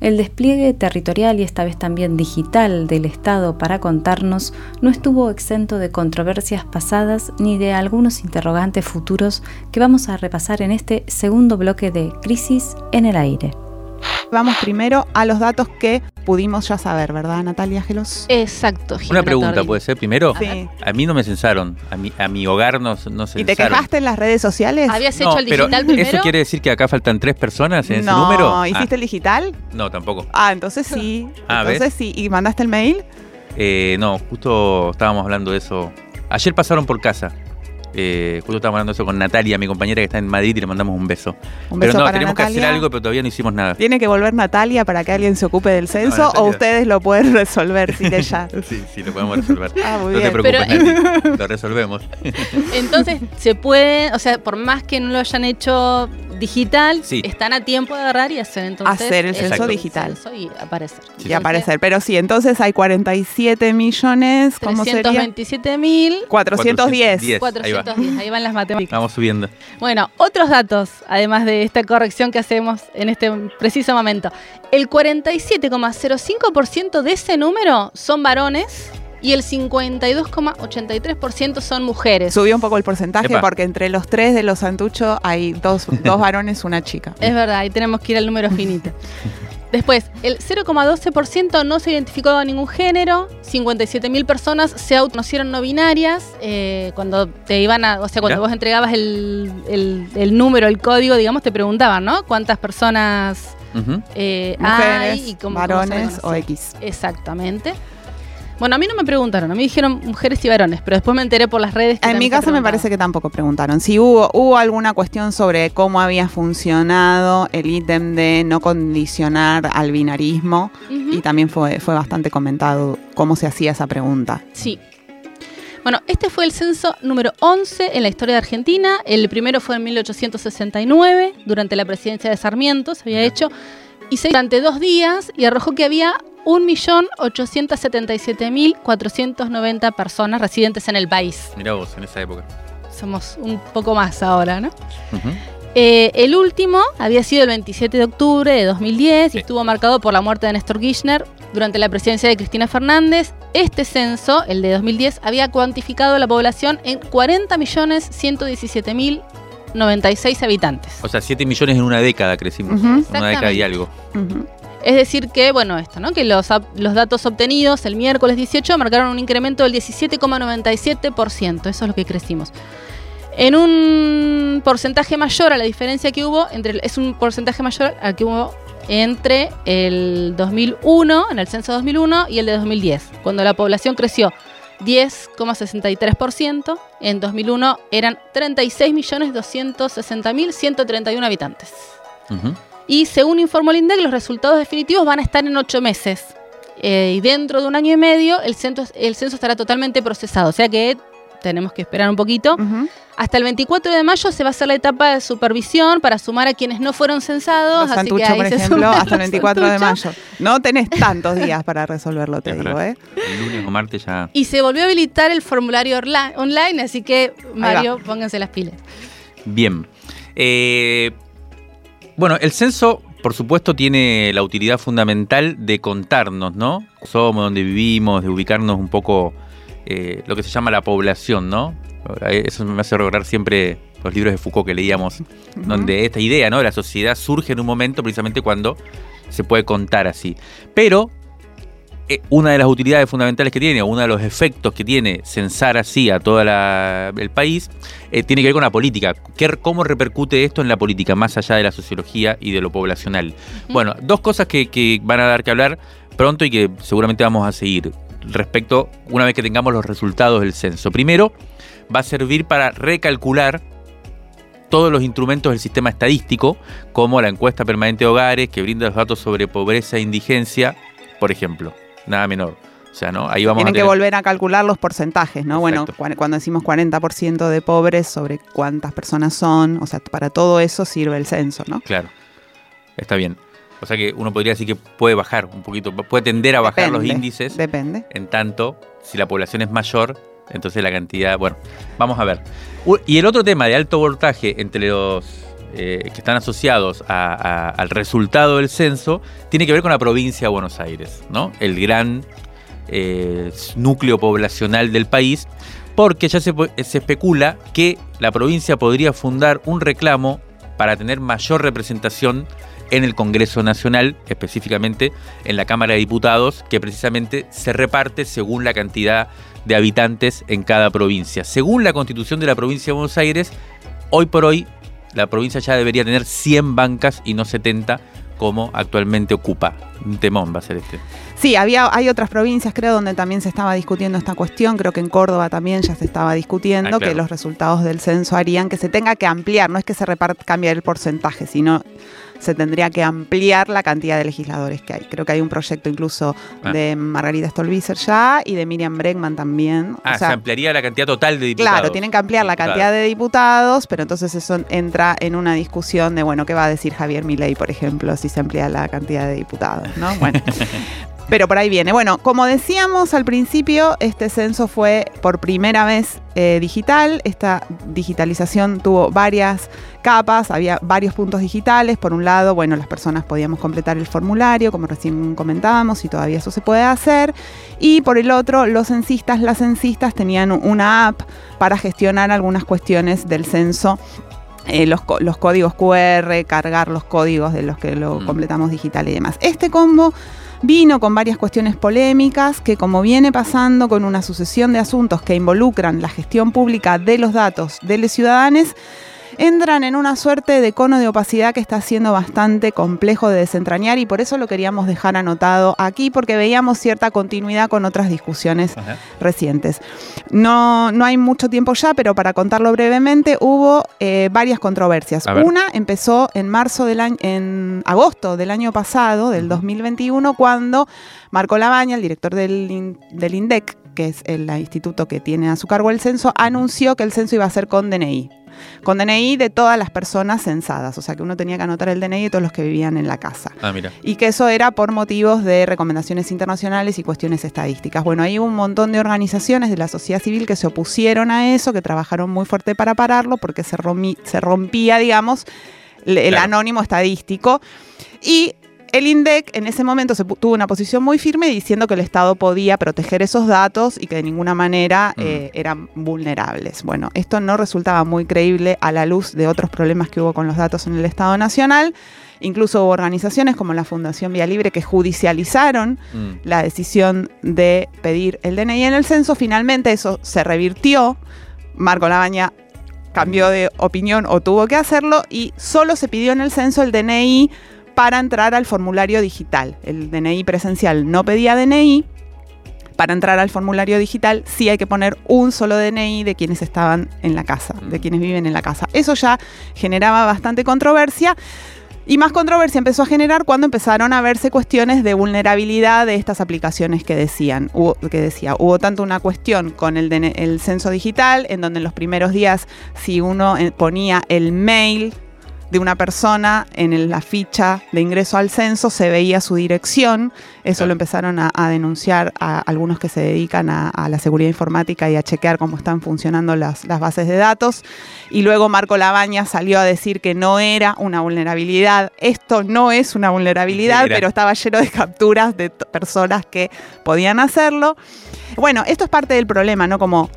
Speaker 1: El despliegue territorial y esta vez también digital del Estado para contarnos no estuvo exento de controversias pasadas ni de algunos interrogantes futuros que vamos a repasar en este segundo bloque de Crisis en el Aire.
Speaker 2: Vamos primero a los datos que pudimos ya saber, ¿verdad, Natalia Gelos?
Speaker 4: Exacto.
Speaker 3: Una pregunta, ¿puede ser primero? Sí. A mí no me censaron, a mi, a mi hogar no, no censaron.
Speaker 2: ¿Y te quejaste en las redes sociales?
Speaker 4: ¿Habías hecho el digital primero?
Speaker 3: ¿Eso quiere decir que acá faltan tres personas en ese número?
Speaker 2: No, ¿hiciste ah. el digital?
Speaker 3: No, tampoco.
Speaker 2: Ah, entonces sí. Ah, entonces sí. ¿Y mandaste el mail?
Speaker 3: Eh, no, justo estábamos hablando de eso. Ayer pasaron por casa. Eh, justo estábamos hablando eso con Natalia, mi compañera que está en Madrid, y le mandamos un beso. Un beso pero no, tenemos que hacer algo, pero todavía no hicimos nada.
Speaker 2: ¿Tiene que volver Natalia para que alguien se ocupe del censo o ustedes lo pueden resolver sin ella?
Speaker 3: sí, sí, lo podemos resolver. Ah, no te preocupes, lo resolvemos.
Speaker 4: Entonces, se puede, o sea, por más que no lo hayan hecho digital, están a tiempo de agarrar y hacer entonces
Speaker 2: hacer el censo digital
Speaker 4: y aparecer.
Speaker 2: y aparecer, pero sí, entonces hay 47 millones, ¿cómo
Speaker 4: 327 mil
Speaker 2: 410.
Speaker 4: 410, ahí, van las matemáticas.
Speaker 3: Vamos subiendo.
Speaker 4: Bueno, otros datos, además de esta corrección que hacemos en este preciso momento. El 47,05% de ese número son varones y el 52,83% son mujeres.
Speaker 2: Subió un poco el porcentaje porque entre los tres de los Santucho hay dos, dos varones, una chica.
Speaker 4: Es verdad, ahí tenemos que ir al número finito. Después, el 0,12% no se identificó a ningún género, 57.000 personas se autonocieron no binarias, eh, cuando te iban a, o sea, cuando vos entregabas el, número, el código, digamos, te preguntaban, ¿no? ¿Cuántas personas
Speaker 2: eh, hay y cómo, varones o X.
Speaker 4: Exactamente. Bueno, a mí no me preguntaron, a mí dijeron mujeres y varones, pero después me enteré por las redes.
Speaker 2: Que en mi caso me parece que tampoco preguntaron. Si hubo, hubo alguna cuestión sobre cómo había funcionado el ítem de no condicionar al binarismo y también fue, fue bastante comentado cómo se hacía esa pregunta.
Speaker 4: Sí, bueno, este fue el censo número 11 en la historia de Argentina. El primero fue en 1869, durante la presidencia de Sarmiento, se había hecho. Y se durante dos días y arrojó que había 1.877.490 personas residentes en el país.
Speaker 3: Mira vos, en esa época.
Speaker 4: Somos un poco más ahora, ¿no? Eh, el último había sido el 27 de octubre de 2010 y estuvo marcado por la muerte de Néstor Kirchner durante la presidencia de Cristina Fernández. Este censo, el de 2010, había cuantificado la población en 40.117.096 habitantes.
Speaker 3: O sea, 7 millones en una década crecimos. Una década y algo.
Speaker 4: Es decir que, bueno, esto, ¿no? Que los, los datos obtenidos el miércoles 18 marcaron un incremento del 17,97%. Eso es lo que crecimos en un porcentaje mayor a la diferencia que hubo entre es un porcentaje mayor al que hubo entre el 2001 en el censo 2001 y el de 2010 cuando la población creció 10,63% en 2001 eran 36.260.131 habitantes. Y según informó el INDEC los resultados definitivos van a estar en ocho meses. Eh, y dentro de un año y medio el censo, el censo estará totalmente procesado. O sea que tenemos que esperar un poquito. Hasta el 24 de mayo se va a hacer la etapa de supervisión para sumar a quienes no fueron censados.
Speaker 2: Los por ejemplo, hasta el 24 de mayo. No tenés tantos días para resolverlo, te digo. ¿eh?
Speaker 3: El lunes o martes ya.
Speaker 4: Y se volvió a habilitar el formulario online, así que, Mario, pónganse las pilas.
Speaker 3: Bien. Eh, bueno, el censo por supuesto, tiene la utilidad fundamental de contarnos, ¿no? Somos, donde vivimos, de ubicarnos un poco eh, lo que se llama la población, ¿no? Eso me hace recordar siempre los libros de Foucault que leíamos, donde esta idea ¿no? de la sociedad surge en un momento precisamente cuando se puede contar así. Pero eh, una de las utilidades fundamentales que tiene, o uno de los efectos que tiene censar así a todo el país, eh, tiene que ver con la política. ¿Qué, ¿Cómo repercute esto en la política, más allá de la sociología y de lo poblacional? Bueno, dos cosas que, que van a dar que hablar pronto y que seguramente vamos a seguir respecto una vez que tengamos los resultados del censo. Primero, va a servir para recalcular todos los instrumentos del sistema estadístico, como la encuesta permanente de hogares, que brinda los datos sobre pobreza e indigencia, por ejemplo. Nada menor. O sea, ¿no?
Speaker 2: Ahí vamos Tienen que volver a calcular los porcentajes, ¿no? Bueno, cuando decimos 40% de pobres, sobre cuántas personas son, o sea, para todo eso sirve el censo, ¿no?
Speaker 3: Claro. Está bien. O sea que uno podría decir que puede bajar un poquito, puede tender a bajar los índices.
Speaker 2: Depende.
Speaker 3: En tanto, si la población es mayor, entonces la cantidad, bueno, vamos a ver. Y el otro tema de alto voltaje entre los eh, que están asociados al resultado del censo tiene que ver con la provincia de Buenos Aires, ¿no? El gran eh, núcleo poblacional del país, porque ya se, se especula que la provincia podría fundar un reclamo para tener mayor representación en el Congreso Nacional, específicamente en la Cámara de Diputados, que precisamente se reparte según la cantidad de habitantes en cada provincia. Según la constitución de la provincia de Buenos Aires, hoy por hoy la provincia ya debería tener 100 bancas y no 70 como actualmente ocupa. Un temón va a ser este.
Speaker 2: Sí, había, hay otras provincias, creo, donde también se estaba discutiendo esta cuestión. Creo que en Córdoba también ya se estaba discutiendo ah, que los resultados del censo harían que se tenga que ampliar. No es que se reparte, cambie el porcentaje, sino se tendría que ampliar la cantidad de legisladores que hay. Creo que hay un proyecto incluso ah. de Margarita Stolbizer ya y de Miriam Bregman también.
Speaker 3: Ah, se ampliaría la cantidad total de diputados.
Speaker 2: Claro, tienen que ampliar la cantidad de diputados, pero entonces eso entra en una discusión de, bueno, ¿qué va a decir Javier Milei, por ejemplo, si se amplía la cantidad de diputados? ¿no? Bueno. Pero por ahí viene. Bueno, como decíamos al principio, este censo fue por primera vez eh, digital. Esta digitalización tuvo varias capas, había varios puntos digitales. Por un lado, bueno, las personas podíamos completar el formulario, como recién comentábamos, y todavía eso se puede hacer. Y por el otro, los censistas, las censistas tenían una app para gestionar algunas cuestiones del censo eh, los, códigos QR, cargar los códigos de los que lo mm. completamos digital y demás. Este combo vino con varias cuestiones polémicas que como viene pasando con una sucesión de asuntos que involucran la gestión pública de los datos de los ciudadanos, entran en una suerte de cono de opacidad que está siendo bastante complejo de desentrañar y por eso lo queríamos dejar anotado aquí porque veíamos cierta continuidad con otras discusiones recientes. No, no hay mucho tiempo ya, pero para contarlo brevemente, hubo eh, varias controversias. Una empezó en marzo del año, en agosto del año pasado, del 2021, cuando Marco Labaña, el director del, del INDEC, que es el instituto que tiene a su cargo el censo, anunció que el censo iba a ser con DNI con DNI de todas las personas censadas, o sea que uno tenía que anotar el DNI de todos los que vivían en la casa.
Speaker 3: Ah, mira.
Speaker 2: Y que eso era por motivos de recomendaciones internacionales y cuestiones estadísticas. Bueno, hay un montón de organizaciones de la sociedad civil que se opusieron a eso, que trabajaron muy fuerte para pararlo, porque se, se rompía, digamos, el anónimo estadístico. Y el INDEC en ese momento se tuvo una posición muy firme diciendo que el Estado podía proteger esos datos y que de ninguna manera eh, eran vulnerables. Bueno, esto no resultaba muy creíble a la luz de otros problemas que hubo con los datos en el Estado Nacional. Incluso hubo organizaciones como la Fundación Vía Libre que judicializaron mm. la decisión de pedir el DNI en el censo. Finalmente eso se revirtió. Marco Labaña cambió de opinión o tuvo que hacerlo y solo se pidió en el censo el DNI para entrar al formulario digital. El DNI presencial no pedía DNI. Para entrar al formulario digital sí hay que poner un solo DNI de quienes estaban en la casa, de quienes viven en la casa. Eso ya generaba bastante controversia. Y más controversia empezó a generar cuando empezaron a verse cuestiones de vulnerabilidad de estas aplicaciones que decían, hubo, que decía, hubo tanto una cuestión con el, el censo digital, en donde en los primeros días, si uno eh, ponía el mail de una persona en la ficha de ingreso al censo se veía su dirección. Eso lo empezaron a, denunciar a algunos que se dedican a, la seguridad informática y a chequear cómo están funcionando las, bases de datos. Y luego Marco Labaña salió a decir que no era una vulnerabilidad. Esto no es una vulnerabilidad, pero estaba lleno de capturas de personas que podían hacerlo. Bueno, esto es parte del problema, ¿no? Como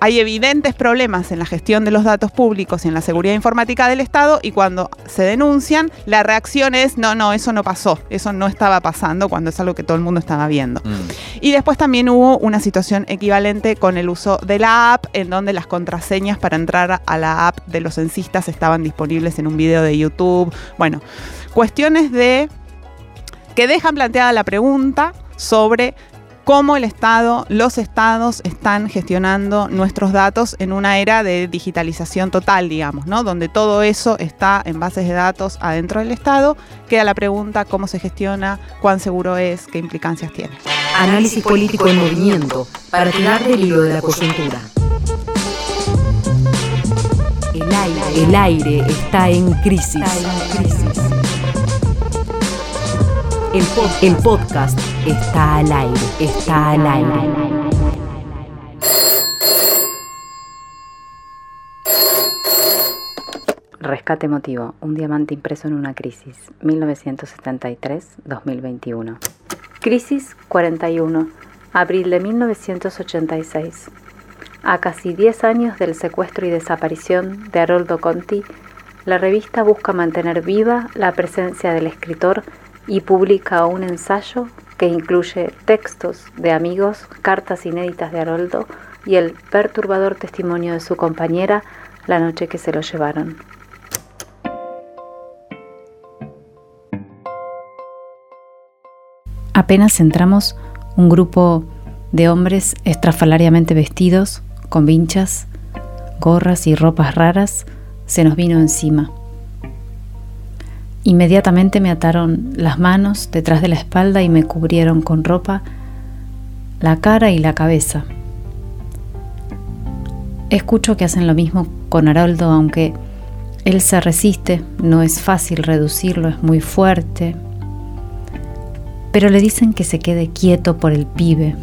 Speaker 2: hay evidentes problemas en la gestión de los datos públicos y en la seguridad informática del Estado y cuando se denuncian, la reacción es, no, no, eso no pasó, eso no estaba pasando cuando es algo que todo el mundo estaba viendo. Mm. Y después también hubo una situación equivalente con el uso de la app, en donde las contraseñas para entrar a la app de los censistas estaban disponibles en un video de YouTube. Bueno, cuestiones de que dejan planteada la pregunta sobre cómo el Estado, los estados están gestionando nuestros datos en una era de digitalización total, digamos, ¿no? Donde todo eso está en bases de datos adentro del Estado. Queda la pregunta cómo se gestiona, cuán seguro es, qué implicancias tiene.
Speaker 11: Análisis político en movimiento para tirar del hilo de la coyuntura. El aire, el aire está en crisis. Está en crisis. El, podcast está al aire, está al aire.
Speaker 1: Rescate emotivo, un diamante impreso en una crisis, 1973-2021. Crisis 41, abril de 1986. A casi 10 años del secuestro y desaparición de Haroldo Conti, la revista busca mantener viva la presencia del escritor y publica un ensayo que incluye textos de amigos, cartas inéditas de Haroldo y el perturbador testimonio de su compañera la noche que se lo llevaron. Apenas entramos, un grupo de hombres estrafalariamente vestidos, con vinchas, gorras y ropas raras, se nos vino encima. Inmediatamente me ataron las manos detrás de la espalda y me cubrieron con ropa la cara y la cabeza. Escucho que hacen lo mismo con Haroldo, aunque él se resiste, no es fácil reducirlo, es muy fuerte. Pero le dicen que se quede quieto por el pibe.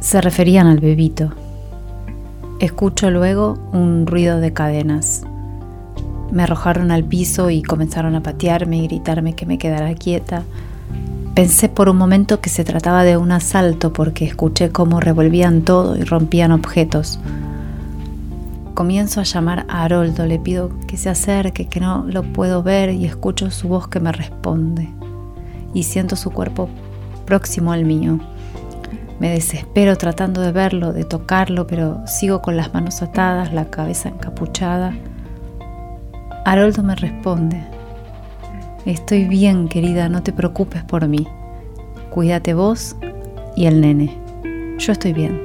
Speaker 1: Se referían al bebito. Escucho luego un ruido de cadenas. Me arrojaron al piso y comenzaron a patearme y gritarme que me quedara quieta. Pensé por un momento que se trataba de un asalto porque escuché cómo revolvían todo y rompían objetos. Comienzo a llamar a Haroldo, le pido que se acerque, que no lo puedo ver y escucho su voz que me responde. Y siento su cuerpo próximo al mío. Me desespero tratando de verlo, de tocarlo, pero sigo con las manos atadas, la cabeza encapuchada. Haroldo me responde, Estoy bien, querida, no te preocupes por mí. Cuídate vos y el nene. Yo estoy bien.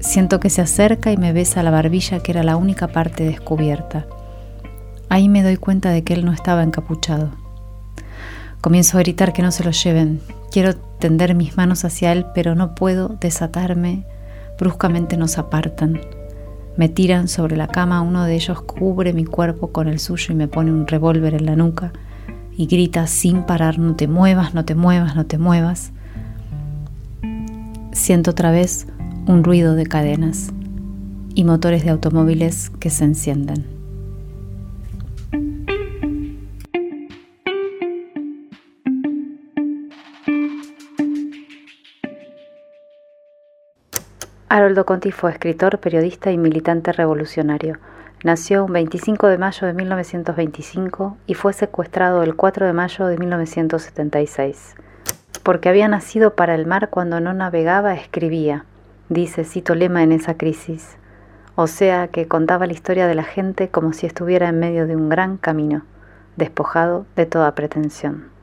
Speaker 1: Siento que se acerca y me besa la barbilla que era la única parte descubierta. Ahí me doy cuenta de que él no estaba encapuchado. Comienzo a gritar que no se lo lleven. Quiero tender mis manos hacia él, pero no puedo desatarme. Bruscamente nos apartan. Me tiran sobre la cama, uno de ellos cubre mi cuerpo con el suyo y me pone un revólver en la nuca y grita sin parar, no te muevas, no te muevas, no te muevas. Siento otra vez un ruido de cadenas y motores de automóviles que se encienden. Haroldo Conti fue escritor, periodista y militante revolucionario. Nació un 25 de mayo de 1925 y fue secuestrado el 4 de mayo de 1976. Porque había nacido para el mar cuando no navegaba, escribía, dice Cito Lema en esa crisis. O sea que contaba la historia de la gente como si estuviera en medio de un gran camino, despojado de toda pretensión.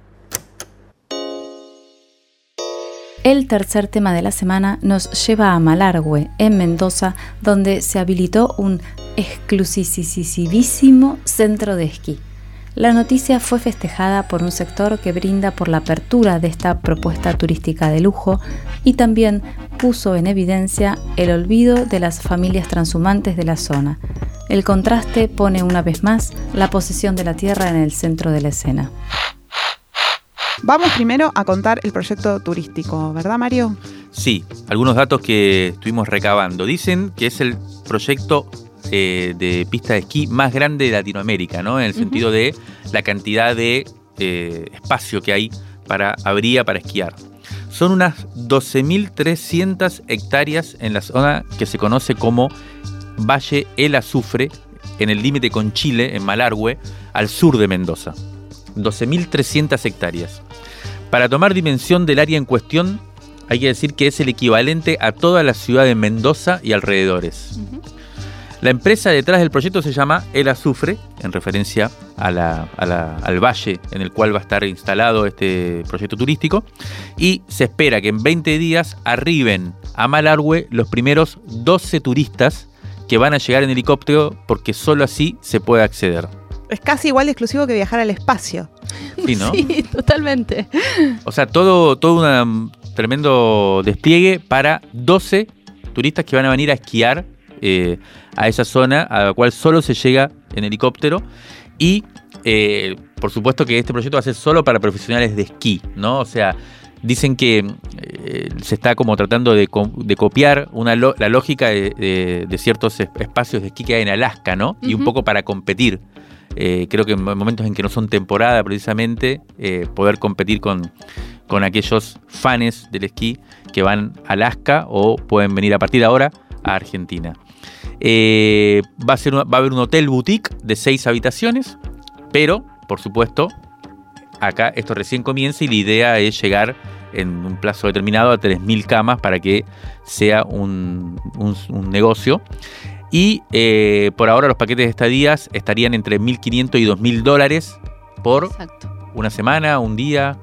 Speaker 1: El tercer tema de la semana nos lleva a Malargüe, en Mendoza, donde se habilitó un exclusivísimo centro de esquí. La noticia fue festejada por un sector que brinda por la apertura de esta propuesta turística de lujo y también puso en evidencia el olvido de las familias transhumantes de la zona. El contraste pone una vez más la posesión de la tierra en el centro de la escena.
Speaker 2: Vamos primero a contar el proyecto turístico, ¿verdad Mario?
Speaker 3: Sí, algunos datos que estuvimos recabando. Dicen que es el proyecto eh, de pista de esquí más grande de Latinoamérica, ¿no? En el sentido de la cantidad de eh, espacio que hay para, habría para esquiar. Son unas 12.300 hectáreas en la zona que se conoce como Valle El Azufre, en el límite con Chile, en Malargüe, al sur de Mendoza. 12.300 hectáreas. Para tomar dimensión del área en cuestión, hay que decir que es el equivalente a toda la ciudad de Mendoza y alrededores. La empresa detrás del proyecto se llama El Azufre, en referencia al valle en el cual va a estar instalado este proyecto turístico, y se espera que en 20 días arriben a Malargüe los primeros 12 turistas que van a llegar en helicóptero porque solo así se puede acceder.
Speaker 2: Es casi igual de exclusivo que viajar al espacio.
Speaker 3: Sí, ¿no?
Speaker 4: Sí, totalmente.
Speaker 3: O sea, todo, todo un tremendo despliegue para 12 turistas que van a venir a esquiar eh, a esa zona a la cual solo se llega en helicóptero. Y eh, por supuesto que este proyecto va a ser solo para profesionales de esquí, ¿no? O sea, dicen que eh, se está como tratando de, copiar una la lógica de, ciertos espacios de esquí que hay en Alaska, ¿no? Y un poco para competir eh, creo que en momentos en que no son temporada precisamente, eh, poder competir con, con aquellos fans del esquí que van a Alaska o pueden venir a partir de ahora a Argentina. Eh, va, a ser va a haber un hotel boutique de seis habitaciones, pero, por supuesto, acá esto recién comienza y la idea es llegar en un plazo determinado a 3.000 camas para que sea un, un negocio. Y eh, por ahora los paquetes de estadías estarían entre 1.500 y 2.000 dólares por una semana, un día.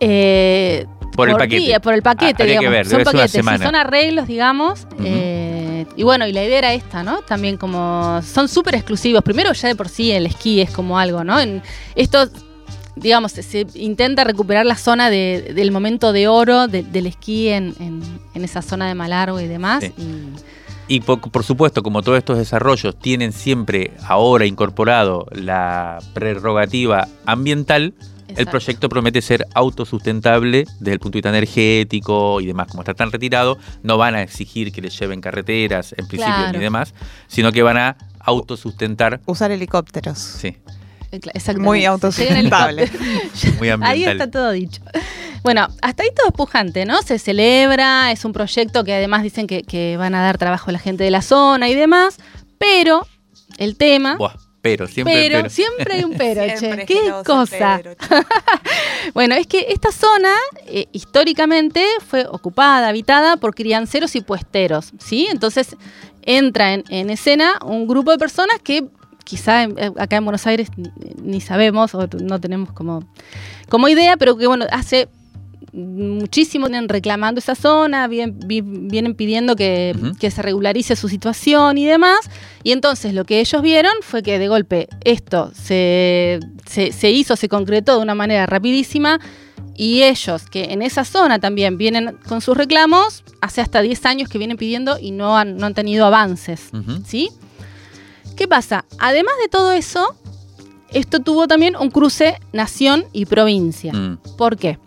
Speaker 4: Eh, por, el paquete. por el paquete,
Speaker 3: ah, Que ver, son paquetes, si
Speaker 4: son arreglos, digamos. Eh, y bueno, y la idea era esta, ¿no? También como son súper exclusivos. Primero ya de por sí el esquí es como algo, ¿no? En esto digamos, se, intenta recuperar la zona del momento de oro del esquí en, esa zona de Malargo y demás.
Speaker 3: Y por, supuesto, como todos estos desarrollos tienen siempre ahora incorporado la prerrogativa ambiental, el proyecto promete ser autosustentable desde el punto de vista energético y demás. Como está tan retirado, no van a exigir que les lleven carreteras, en principio, ni demás, sino que van a autosustentar.
Speaker 2: Usar helicópteros.
Speaker 3: Sí.
Speaker 2: Muy autosustentable.
Speaker 3: Muy ambiental.
Speaker 4: Ahí está todo dicho. Bueno, hasta ahí todo es pujante, ¿no? Se celebra, es un proyecto que además dicen que, van a dar trabajo a la gente de la zona y demás, pero el tema
Speaker 3: Pero, siempre hay
Speaker 4: pero,
Speaker 3: pero.
Speaker 4: siempre hay un pero, che.
Speaker 2: Siempre
Speaker 4: ¿Qué cosa?
Speaker 2: pero,
Speaker 4: bueno, es que esta zona eh, históricamente fue ocupada, habitada por crianceros y puesteros, ¿sí? Entonces entra en, en escena un grupo de personas que quizá en- eh, acá en Buenos Aires ni, ni sabemos o no tenemos como, como idea, pero que bueno, hace muchísimo vienen reclamando esa zona, vienen pidiendo que, que se regularice su situación y demás. Y entonces lo que ellos vieron fue que de golpe esto se, se, se hizo, se concretó de una manera rapidísima. Y ellos, que en esa zona también vienen con sus reclamos, hace hasta 10 años que vienen pidiendo y no han, no han tenido avances. ¿Sí? ¿Qué pasa? Además de todo eso, esto tuvo también un cruce nación y provincia.
Speaker 3: Mm.
Speaker 4: ¿Por qué?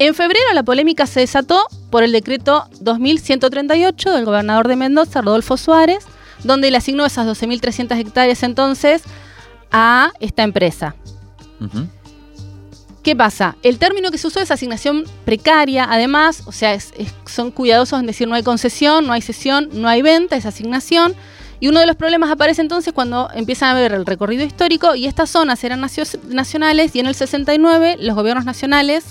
Speaker 4: En febrero la polémica se desató por el decreto 2138 del gobernador de Mendoza, Rodolfo Suárez, donde le asignó esas 12.300 hectáreas entonces a esta empresa. ¿Qué pasa? El término que se usó es asignación precaria, además, o sea, es- es- son cuidadosos en decir no hay concesión, no hay cesión, no hay venta, es asignación. Y uno de los problemas aparece entonces cuando empiezan a ver el recorrido histórico y estas zonas eran nacio- nacionales y en el 69 los gobiernos nacionales,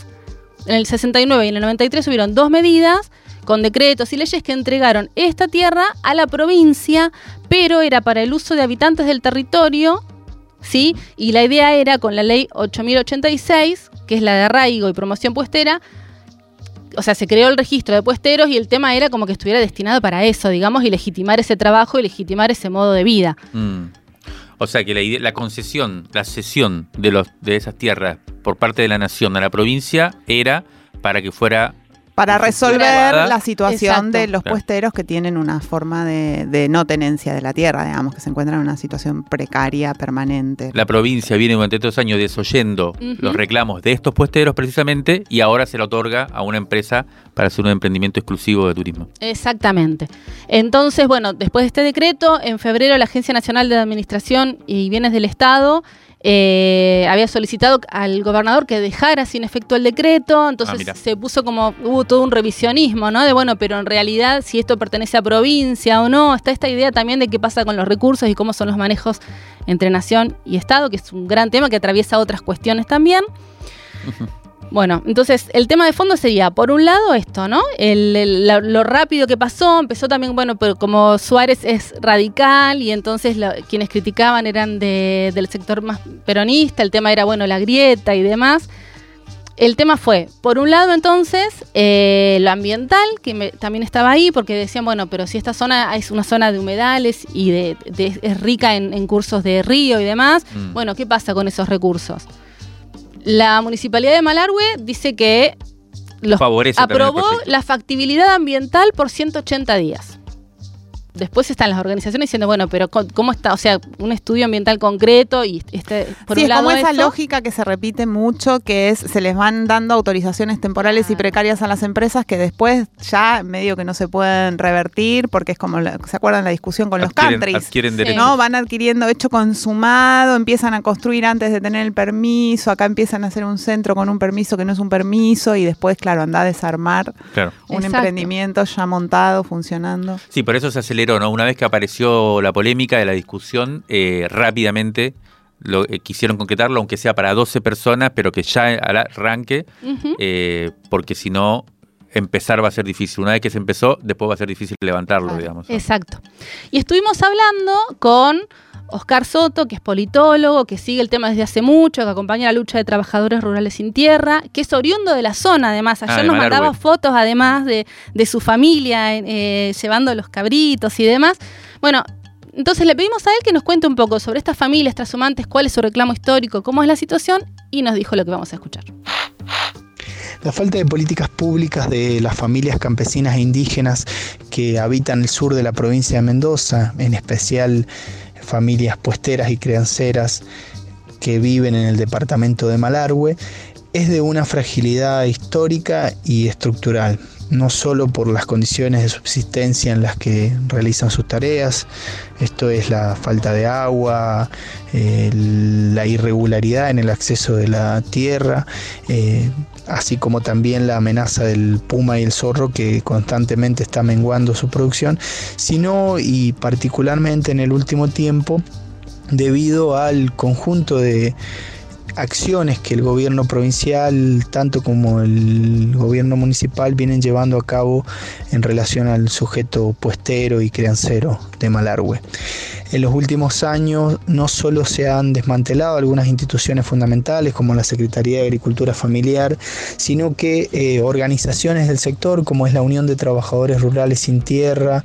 Speaker 4: en el 69 y en el 93 hubieron dos medidas con decretos y leyes que entregaron esta tierra a la provincia, pero era para el uso de habitantes del territorio ¿sí? Y la idea era con la ley 8086, que es la de arraigo y promoción puestera, o sea, se creó el registro de puesteros y el tema era como que estuviera destinado para eso, digamos, y legitimar ese trabajo y legitimar ese modo de vida.
Speaker 3: Mm. O sea que la, la concesión, la cesión de, los, de esas tierras por parte de la nación a la provincia era para que fuera
Speaker 2: Para resolver la situación
Speaker 4: Exacto.
Speaker 2: de los
Speaker 3: Claro.
Speaker 2: puesteros que tienen una forma de, de no tenencia de la tierra, digamos, que se encuentran en una situación precaria, permanente.
Speaker 3: la provincia viene durante estos años desoyendo los reclamos de estos puesteros precisamente y ahora se la otorga a una empresa para hacer un emprendimiento exclusivo de turismo.
Speaker 4: Exactamente. Entonces, bueno, después de este decreto, en febrero la Agencia Nacional de Administración y Bienes del Estado eh, había solicitado al gobernador que dejara sin efecto el decreto,
Speaker 3: Ah,
Speaker 4: entonces
Speaker 3: mira.
Speaker 4: se puso como, hubo todo un revisionismo, ¿no? De bueno, pero en realidad si esto pertenece a provincia o no, está esta idea también de qué pasa con los recursos y cómo son los manejos entre nación y Estado, que es un gran tema que atraviesa otras cuestiones también. Bueno, entonces el tema de fondo sería, por un lado, esto, ¿no? El- el- la- lo rápido que pasó, empezó también, bueno, pero como Suárez es radical y entonces quienes criticaban eran de- del sector más peronista, el tema era, bueno, la grieta y demás. El tema fue, por un lado entonces, eh, lo ambiental, que me- también estaba ahí, porque decían, bueno, pero si esta zona es una zona de humedales y de, de- es rica en, en cursos de río y demás,
Speaker 3: Mm.
Speaker 4: bueno, ¿qué pasa con esos recursos? La municipalidad de Malargüe dice que los
Speaker 3: Favorece
Speaker 4: aprobó la factibilidad ambiental por 180 días. Después están las organizaciones diciendo, bueno, pero ¿cómo está? O sea, un estudio ambiental concreto y este, por
Speaker 2: sí,
Speaker 4: un
Speaker 2: es como esa
Speaker 4: eso.
Speaker 2: lógica que se repite mucho, que es se les van dando autorizaciones temporales y precarias a las empresas que después ya medio que no se pueden revertir, porque es como, la- ¿se acuerdan la discusión con los
Speaker 3: Adquieren-
Speaker 2: countries?
Speaker 3: adquieren derechos.
Speaker 2: ¿no? Van adquiriendo hecho consumado, empiezan a construir antes de tener el permiso, acá empiezan a hacer un centro con un permiso que no es un permiso y después, claro, anda a desarmar
Speaker 3: Claro.
Speaker 2: un
Speaker 4: Exacto.
Speaker 2: emprendimiento ya montado, funcionando.
Speaker 3: Sí, por eso se ¿no? Una vez que apareció la polémica de la discusión, eh, rápidamente lo, eh, quisieron concretarlo, aunque sea para 12 personas, pero que ya arranque, eh, porque si no, empezar va a ser difícil. Una vez que se empezó, después va a ser difícil levantarlo, digamos.
Speaker 4: Exacto. Y estuvimos hablando con Oscar Soto, que es politólogo, que sigue el tema desde hace mucho, que acompaña la lucha de trabajadores rurales sin tierra, que es oriundo de la zona, además. Ayer
Speaker 3: Ah, de
Speaker 4: nos mandaba fotos, además, de, de su familia, eh, llevando los cabritos y demás. Bueno, entonces le pedimos a él que nos cuente un poco sobre estas familias transhumantes, cuál es su reclamo histórico, cómo es la situación, y nos dijo lo que vamos a escuchar.
Speaker 12: La falta de políticas públicas de las familias campesinas e indígenas que habitan el sur de la provincia de Mendoza, en especial familias puesteras y crianceras que viven en el departamento de Malargüe, es de una fragilidad histórica y estructural, no solo por las condiciones de subsistencia en las que realizan sus tareas, esto es la falta de agua, eh, la irregularidad en el acceso de la tierra, eh, así como también la amenaza del puma y el zorro que constantemente está menguando su producción, sino y particularmente en el último tiempo debido al conjunto de acciones que el gobierno provincial, tanto como el gobierno municipal, vienen llevando a cabo en relación al sujeto puestero y criancero de Malargüe. En los últimos años no solo se han desmantelado algunas instituciones fundamentales como la Secretaría de Agricultura Familiar, sino que eh, organizaciones del sector como es la Unión de Trabajadores Rurales Sin Tierra,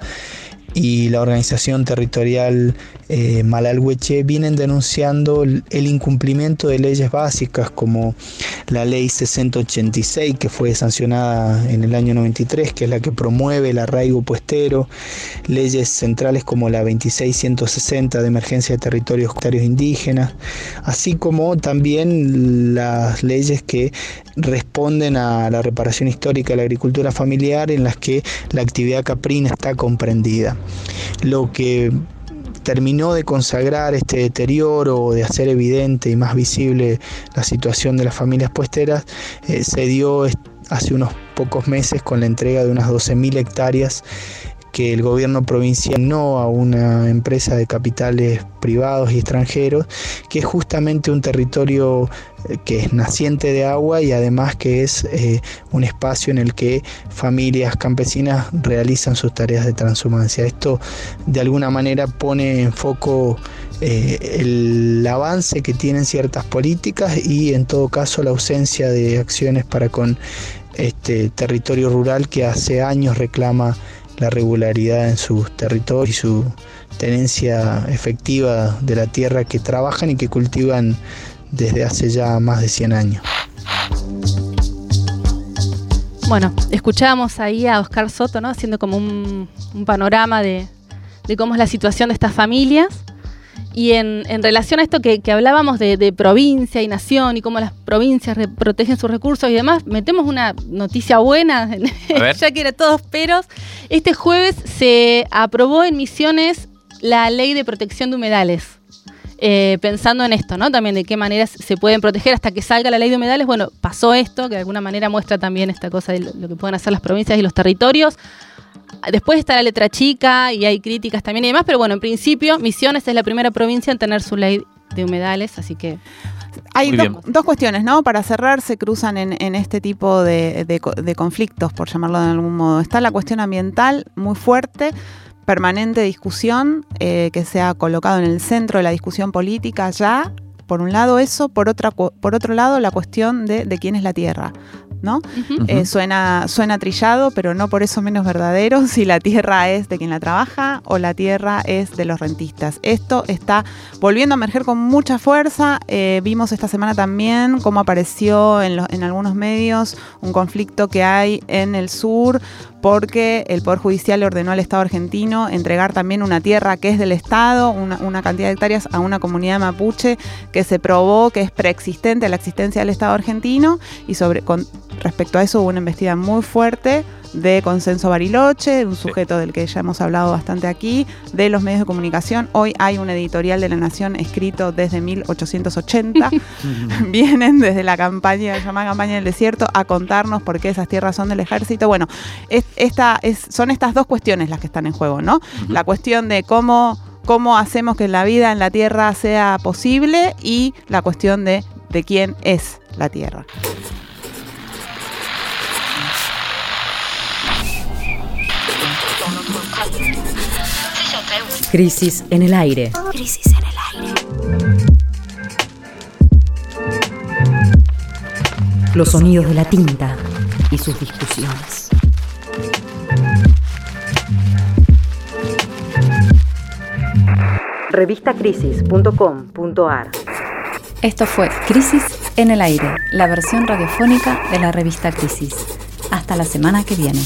Speaker 12: y la organización territorial eh, Malalhueche vienen denunciando el, incumplimiento de leyes básicas como la ley 6086 que fue sancionada en el año 93, que es la que promueve el arraigo puestero, leyes centrales como la 26160 de emergencia de territorios indígenas, así como también las leyes que responden a la reparación histórica de la agricultura familiar en las que la actividad caprina está comprendida. Lo que terminó de consagrar este deterioro, de hacer evidente y más visible la situación de las familias puesteras, eh, se dio hace unos pocos meses con la entrega de unas 12.000 hectáreas que el gobierno provincial no a una empresa de capitales privados y extranjeros, que es justamente un territorio eh, que es naciente de agua y además que es eh, un espacio en el que familias campesinas realizan sus tareas de transhumancia. Esto de alguna manera pone en foco eh, el avance que tienen ciertas políticas y en todo caso la ausencia de acciones para con este territorio rural que hace años reclama la regularidad en sus territorios y su tenencia efectiva de la tierra que trabajan y que cultivan desde hace ya más de 100 años.
Speaker 4: Bueno, escuchábamos ahí a Oscar Soto, ¿no? Haciendo como un, panorama de, de, cómo es la situación de estas familias. Y en, relación a esto que, hablábamos de, provincia y nación y cómo las provincias protegen sus recursos y demás, metemos una noticia buena, ya que era todos peros. Este jueves se aprobó en Misiones la ley de protección de humedales. Eh, pensando en esto, ¿no? También de qué maneras se pueden proteger hasta que salga la ley de humedales. Bueno, pasó esto, que de alguna manera muestra también esta cosa de lo que pueden hacer las provincias y los territorios. Después está la letra chica y hay críticas también y demás, pero bueno, en principio Misiones es la primera provincia en tener su ley de humedales, así que...
Speaker 2: Hay dos cuestiones, ¿no? Para cerrar, se cruzan en, este tipo de, conflictos, por llamarlo de algún modo. Está la cuestión ambiental muy fuerte, permanente discusión, eh, que se ha colocado en el centro de la discusión política ya. Por un lado eso, por, otra, por otro lado la cuestión de, de quién es la tierra. ¿No? Eh, suena, suena trillado, pero no por eso menos verdadero si la tierra es de quien la trabaja o la tierra es de los rentistas. Esto está volviendo a emerger con mucha fuerza. Eh, vimos esta semana también cómo apareció en, en algunos medios un conflicto que hay en el sur porque el Poder Judicial ordenó al Estado argentino entregar también una tierra que es del Estado, una, cantidad de hectáreas a una comunidad mapuche que se probó que es preexistente a la existencia del Estado argentino. Y sobre, con, respecto a eso hubo una investigación muy fuerte de Consenso Bariloche, un sujeto del que ya hemos hablado bastante aquí, de los medios de comunicación. Hoy hay un editorial de La Nación escrito desde 1880. Vienen desde la campaña, llamada campaña del desierto, a contarnos por qué esas tierras son del ejército. Bueno, esta es, son estas dos cuestiones las que están en juego, ¿no? La cuestión de cómo, cómo hacemos que la vida en la tierra sea posible y la cuestión de, de quién es la tierra.
Speaker 11: Crisis en el aire. Crisis en el aire. Los sonidos de la tinta y sus discusiones. Revistacrisis.com.ar
Speaker 1: Esto fue Crisis en el aire, la versión radiofónica de la revista Crisis. Hasta la semana que viene.